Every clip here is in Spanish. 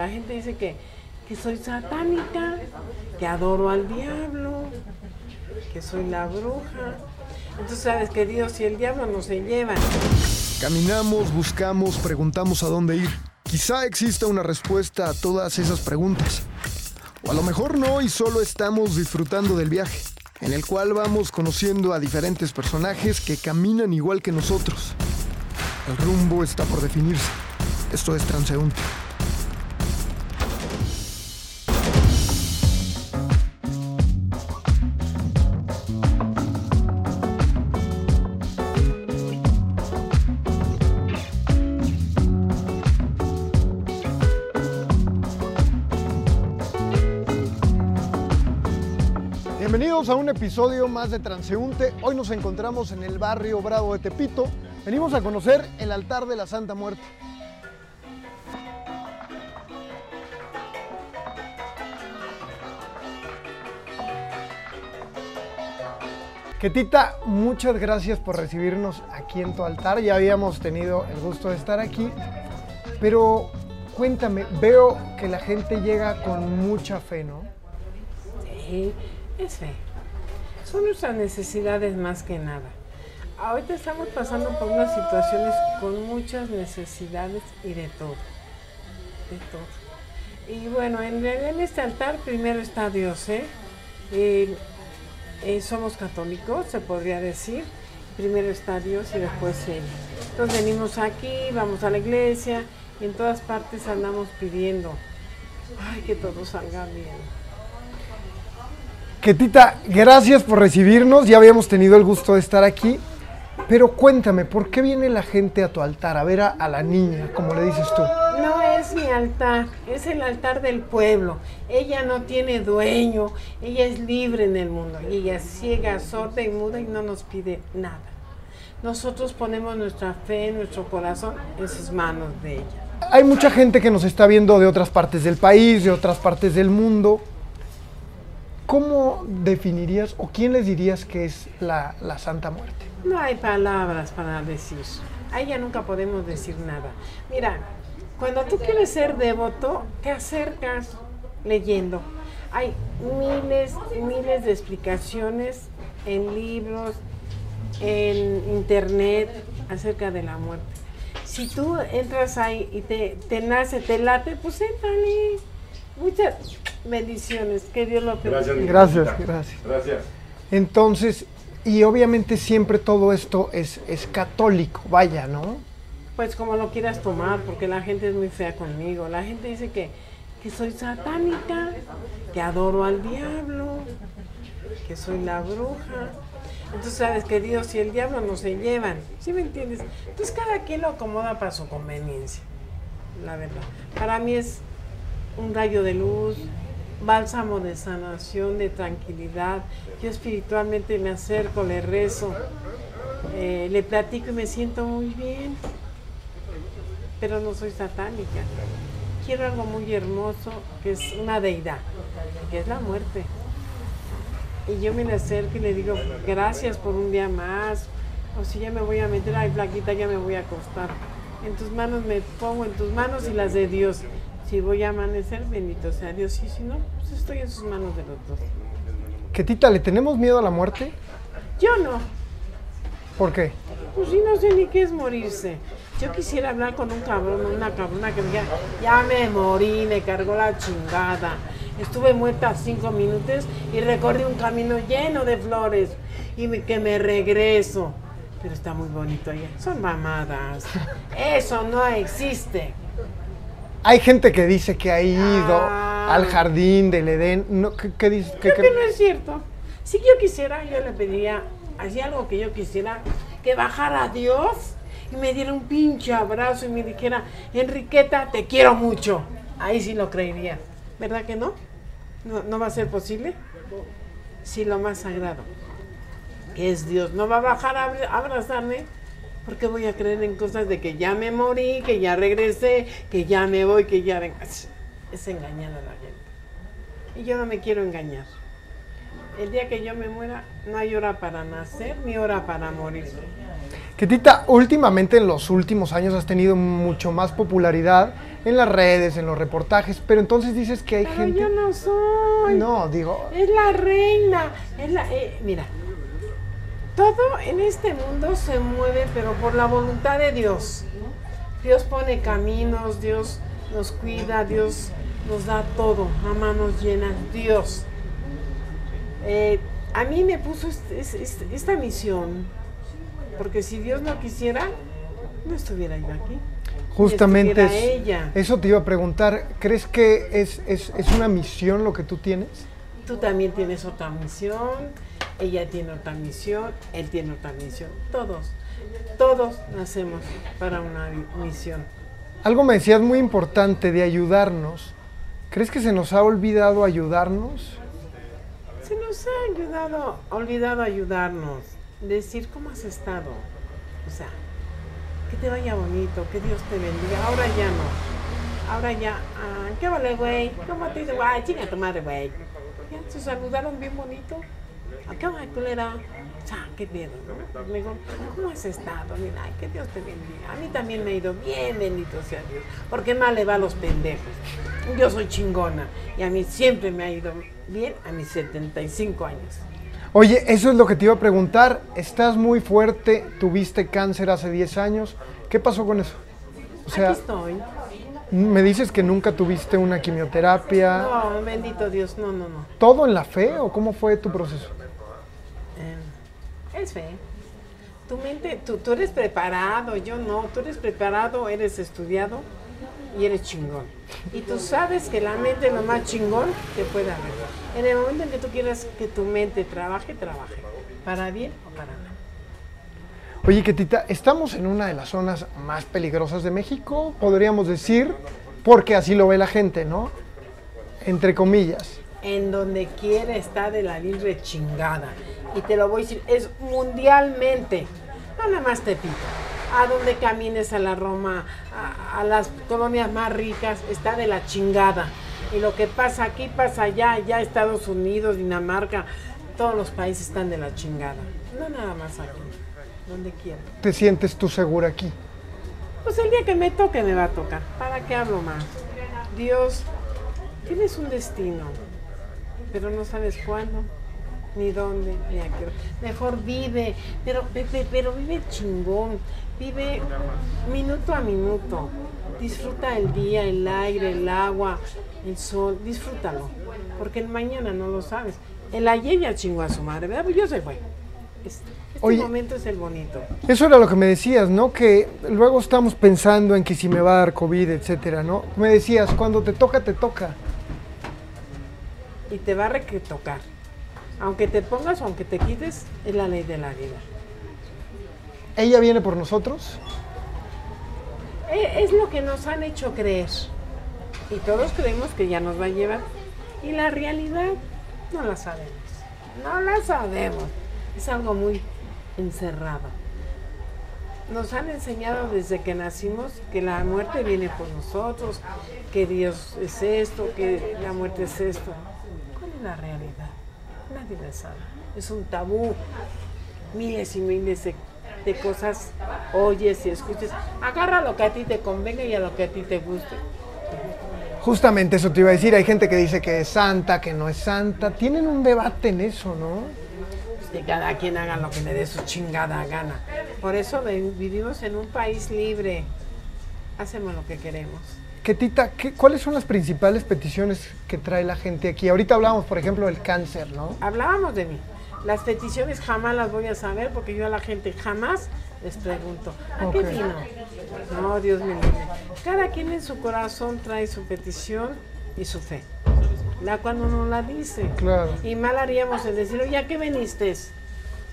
La gente dice que, que soy satánica, que adoro al diablo, que soy la bruja. Entonces sabes que Dios y el diablo no se llevan. Caminamos, buscamos, preguntamos a dónde ir. Quizá exista una respuesta a todas esas preguntas. O a lo mejor no y solo estamos disfrutando del viaje, en el cual vamos conociendo a diferentes personajes que caminan igual que nosotros. El rumbo está por definirse. Esto es transeúnte. Bienvenidos a un episodio más de Transeúnte. Hoy nos encontramos en el barrio Bravo de Tepito. Venimos a conocer el altar de la Santa Muerte. Ketita, muchas gracias por recibirnos aquí en tu altar. Ya habíamos tenido el gusto de estar aquí, pero cuéntame, veo que la gente llega con mucha fe, ¿no? Sí, es. Son nuestras necesidades más que nada. Ahorita estamos pasando por unas situaciones con muchas necesidades y de todo. De todo. Y bueno, en, en este altar primero está Dios. Eh, eh, somos católicos, se podría decir. Primero está Dios y después Él. Entonces venimos aquí, vamos a la iglesia y en todas partes andamos pidiendo, ay, que todo salga bien. Ketita, gracias por recibirnos. Ya habíamos tenido el gusto de estar aquí. Pero cuéntame, ¿por qué viene la gente a tu altar a ver a, a la niña, como le dices tú? No es mi altar, es el altar del pueblo. Ella no tiene dueño, ella es libre en el mundo. Y ella es ciega, sorda y muda y no nos pide nada. Nosotros ponemos nuestra fe, nuestro corazón en sus manos de ella. Hay mucha gente que nos está viendo de otras partes del país, de otras partes del mundo. ¿Cómo definirías o quién les dirías que es la, la Santa Muerte? No hay palabras para decir. A ella nunca podemos decir nada. Mira, cuando tú quieres ser devoto, te acercas leyendo. Hay miles miles de explicaciones en libros, en internet acerca de la muerte. Si tú entras ahí y te, te nace, te late, pues éntrale. Muchas bendiciones. Que Dios lo bendiga. Gracias. gracias. Gracias. Entonces, y obviamente siempre todo esto es, es católico, vaya, ¿no? Pues como lo quieras tomar, porque la gente es muy fea conmigo. La gente dice que, que soy satánica, que adoro al diablo, que soy la bruja. Entonces sabes que Dios y el diablo no se llevan, ¿sí me entiendes? Entonces cada quien lo acomoda para su conveniencia, la verdad. Para mí es un rayo de luz, bálsamo de sanación, de tranquilidad. Yo espiritualmente me acerco, le rezo, eh, le platico y me siento muy bien pero no soy satánica. Quiero algo muy hermoso, que es una deidad, que es la muerte. Y yo me le acerco y le digo, gracias por un día más. O si ya me voy a meter, ay, flaquita, ya me voy a acostar. En tus manos me pongo, en tus manos y las de Dios. Si voy a amanecer, bendito sea Dios. Y si no, pues estoy en sus manos de los dos. Ketita, ¿le tenemos miedo a la muerte? Yo no, ¿Por qué? Pues sí, no sé ni qué es morirse. Yo quisiera hablar con un cabrón, una cabrona que me diga, ya me morí, me cargó la chingada. Estuve muerta cinco minutos y recorrí un camino lleno de flores y me- que me regreso. Pero está muy bonito allá. Son mamadas. Eso no existe. Hay gente que dice que ha ido Ah. al jardín del Edén. No, ¿qué, qué dice? ¿Qué Creo cre- que no es cierto. Si yo quisiera, yo le pediría, así algo que yo quisiera, que bajara a Dios y me diera un pinche abrazo y me dijera, Enriqueta, te quiero mucho. Ahí sí lo creería. ¿Verdad que no? ¿No, no va a ser posible? Sí, lo más sagrado, que es Dios, no va a bajar a abra- abrazarme. Porque voy a creer en cosas de que ya me morí, que ya regresé, que ya me voy, que ya venga. Es engañar a la gente. Y yo no me quiero engañar. El día que yo me muera, no hay hora para nacer ni hora para morir. Ketita, últimamente en los últimos años has tenido mucho más popularidad en las redes, en los reportajes, pero entonces dices que hay Pero gente... yo no soy. No, digo, Es la reina. Es la, eh, mira, todo en este mundo se mueve, pero por la voluntad de Dios. Dios pone caminos, Dios nos cuida, Dios nos da todo a manos llenas. Dios. Eh, a mí me puso este- es- es- esta misión, porque si Dios no quisiera, no estuviera yo aquí. justamente es- ella. eso te iba a preguntar, ¿crees que es, es, es una misión lo que tú tienes? Tú también tienes otra misión, ella tiene otra misión, él tiene otra misión. Todos, todos nacemos para una misión. Algo me decías muy importante de ayudarnos. ¿Crees que se nos ha olvidado ayudarnos? Se nos ha ayudado, olvidado ayudarnos, decir cómo has estado. O sea, que te vaya bonito, que Dios te bendiga. Ahora ya no. Ahora ya, ah, ¿qué vale, güey? ¿Cómo te dice, güey? Chinga tu madre, güey. Ya se saludaron bien bonito. ¿A qué va, culera? O sea, qué miedo, ¿no? Me digo, ¿cómo has estado? Mira, ay, que Dios te bendiga. A mí también me ha ido bien, bendito sea Dios. Porque mal le va a los pendejos. Yo soy chingona. Y a mí siempre me ha ido bien a mis 75 años. Oye, eso es lo que te iba a preguntar. Estás muy fuerte, tuviste cáncer hace 10 años. ¿Qué pasó con eso? O sea, Aquí estoy. Me dices que nunca tuviste una quimioterapia. No, bendito Dios, no, no, no. ¿Todo en la fe o cómo fue tu proceso? Eh, es fe. Tu mente, tú, tú eres preparado, yo no. Tú eres preparado, eres estudiado y eres chingón. Y tú sabes que la mente es lo más chingón que puede haber. En el momento en que tú quieras que tu mente trabaje, trabaje. Para bien o para mal. Oye, Ketita, estamos en una de las zonas más peligrosas de México, podríamos decir, porque así lo ve la gente, ¿no? Entre comillas. En donde quiera está de la libre chingada. Y te lo voy a decir, es mundialmente. No nada más te. A donde camines a la Roma, a, a las colonias más ricas, está de la chingada. Y lo que pasa aquí pasa allá, allá Estados Unidos, Dinamarca, todos los países están de la chingada. No nada más aquí, donde quiera. ¿Te sientes tú segura aquí? Pues el día que me toque me va a tocar. ¿Para qué hablo más? Dios, tienes un destino, pero no sabes cuándo, ni dónde, ni a qué hora. Mejor vive, pero, pe- pe- pero vive chingón, vive minuto a minuto. Disfruta el día, el aire, el agua, el sol, disfrútalo, porque el mañana no lo sabes. El ayer ya chingó a su madre, ¿verdad? Pues yo se fue. Este, este Oye. momento es el bonito. Eso era lo que me decías, ¿no? Que luego estamos pensando en que si me va a dar COVID, etcétera, ¿no? Me decías, cuando te toca, te toca. y te va a tocar. Aunque te pongas o aunque te quites, es la ley de la vida. ¿Ella viene por nosotros? E- Es lo que nos han hecho creer. Y todos creemos que ya nos va a llevar. Y la realidad no la sabemos. No la sabemos. Es algo muy encerrado. Nos han enseñado desde que nacimos que la muerte viene por nosotros, que Dios es esto, que la muerte es esto. ¿Cuál es la realidad? Nadie la sabe. Es un tabú. Miles y miles de, de cosas oyes y escuches. Agarra lo que a ti te convenga y a lo que a ti te guste. Justamente eso te iba a decir. Hay gente que dice que es santa, que no es santa. Tienen un debate en eso, ¿no? Que cada quien haga lo que le dé su chingada gana. Por eso vi- vivimos en un país libre. Hacemos lo que queremos. Ketita, ¿qué, ¿cuáles son las principales peticiones que trae la gente aquí? Ahorita hablábamos, por ejemplo, del cáncer, ¿no? Hablábamos de mí. Las peticiones jamás las voy a saber porque yo a la gente jamás les pregunto, ¿a qué vino? No, Dios libre. Cada quien en su corazón trae su petición y su fe. La cuando no la dice. Claro. Y mal haríamos en decir, oye, ¿a qué viniste?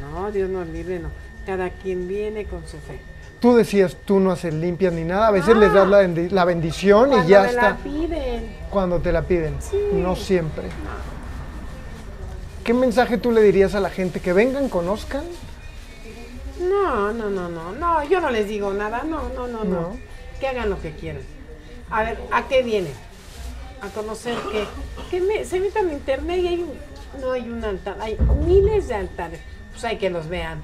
No, Dios nos libre, no. Cada quien viene con su fe. Tú decías, tú no haces limpias ni nada. A veces les das la, bendi- la bendición y Cuando ya está. la piden. Cuando te la piden. Sí. No siempre. ¿Qué mensaje tú le dirías a la gente? Que vengan, conozcan. No, no, no, no, no, yo no les digo nada, no, no, no, no. No. Que hagan lo que quieran. A ver, ¿a qué vienen? A conocer que, que me- se metan en internet y hay un- no hay un altar, hay miles de altares. Pues hay que los vean.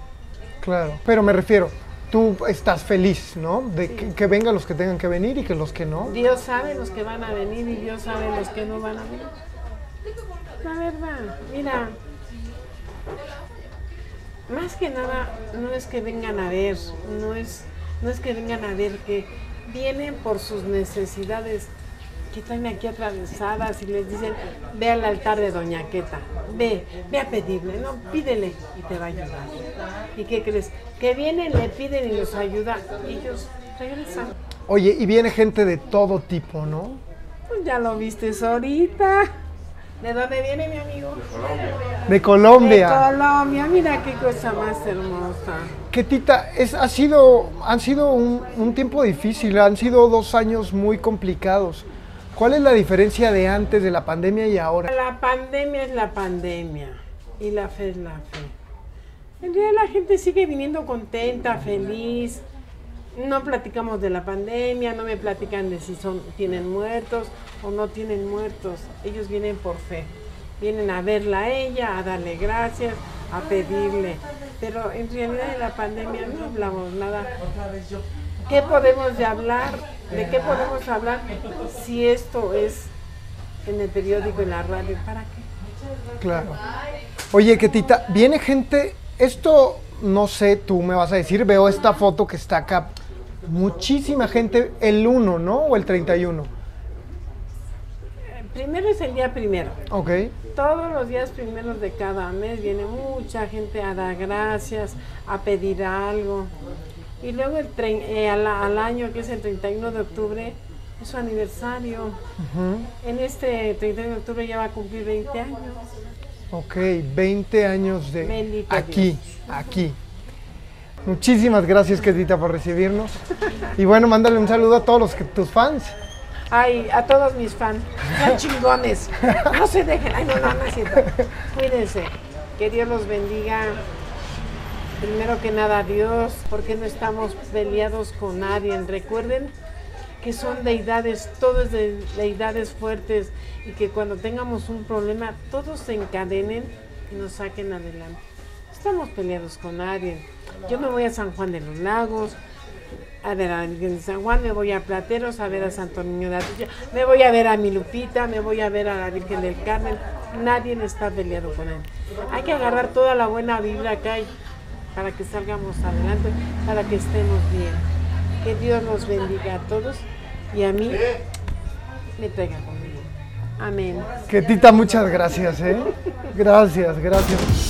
Claro. Pero me refiero, tú estás feliz, ¿no? De que, que vengan los que tengan que venir y que los que no. Dios sabe los que van a venir y Dios sabe los que no van a venir. La verdad, mira, más que nada no es que vengan a ver, no es, no es que vengan a ver, que vienen por sus necesidades que traen aquí atravesadas y les dicen, ve al altar de Doña Queta, ve, ve a pedirle, no, pídele y te va a ayudar. ¿Y qué crees? Que vienen, le piden y los ayuda, y ellos regresan. Oye, y viene gente de todo tipo, ¿no? Pues ya lo viste ahorita. ¿De dónde viene mi amigo? De Colombia. De Colombia, mira qué cosa más hermosa. Que Tita, es, ha sido, han sido un, un tiempo difícil, han sido dos años muy complicados. ¿Cuál es la diferencia de antes de la pandemia y ahora? La pandemia es la pandemia y la fe es la fe. En realidad la gente sigue viniendo contenta, feliz. No platicamos de la pandemia, no me platican de si son, tienen muertos o no tienen muertos. Ellos vienen por fe. Vienen a verla a ella, a darle gracias, a pedirle. Pero en realidad de la pandemia no hablamos nada. ¿Qué podemos de hablar? ¿De qué podemos hablar si esto es en el periódico, en la radio? ¿Para qué? Claro. Oye, que Tita, viene gente, esto no sé, tú me vas a decir, veo esta foto que está acá. Muchísima gente, el 1, ¿no? O el 31. Primero es el día primero. Ok. Todos los días primeros de cada mes viene mucha gente a dar gracias, a pedir algo. Y luego el trein- eh, al, al año, que es el 31 de octubre, es su aniversario. En este 31 de octubre ya va a cumplir 20 años. Ok, 20 años de Bendito aquí, aquí. Muchísimas gracias, Ketita, por recibirnos. Y bueno, mándale un saludo a todos los que, tus fans. Ay, a todos mis fans, sean chingones. No se dejen. Ay, no, no, no es cierto. Cuídense. Que Dios los bendiga. Primero que nada, Dios, porque no estamos peleados con nadie. Recuerden que son deidades, todos de deidades fuertes y que cuando tengamos un problema, todos se encadenen y nos saquen adelante. Estamos peleados con nadie. Yo me voy a San Juan de los Lagos, a ver a San Juan, me voy a Plateros, a ver a Santo Niño de Atocha, me voy a ver a mi Lupita, me voy a ver a la Virgen del Carmen. Nadie está peleado con él. Hay que agarrar toda la buena vibra que hay para que salgamos adelante, para que estemos bien. Que Dios los bendiga a todos y a mí me traiga conmigo. Amén. Ketita, muchas gracias, ¿eh? Gracias, gracias.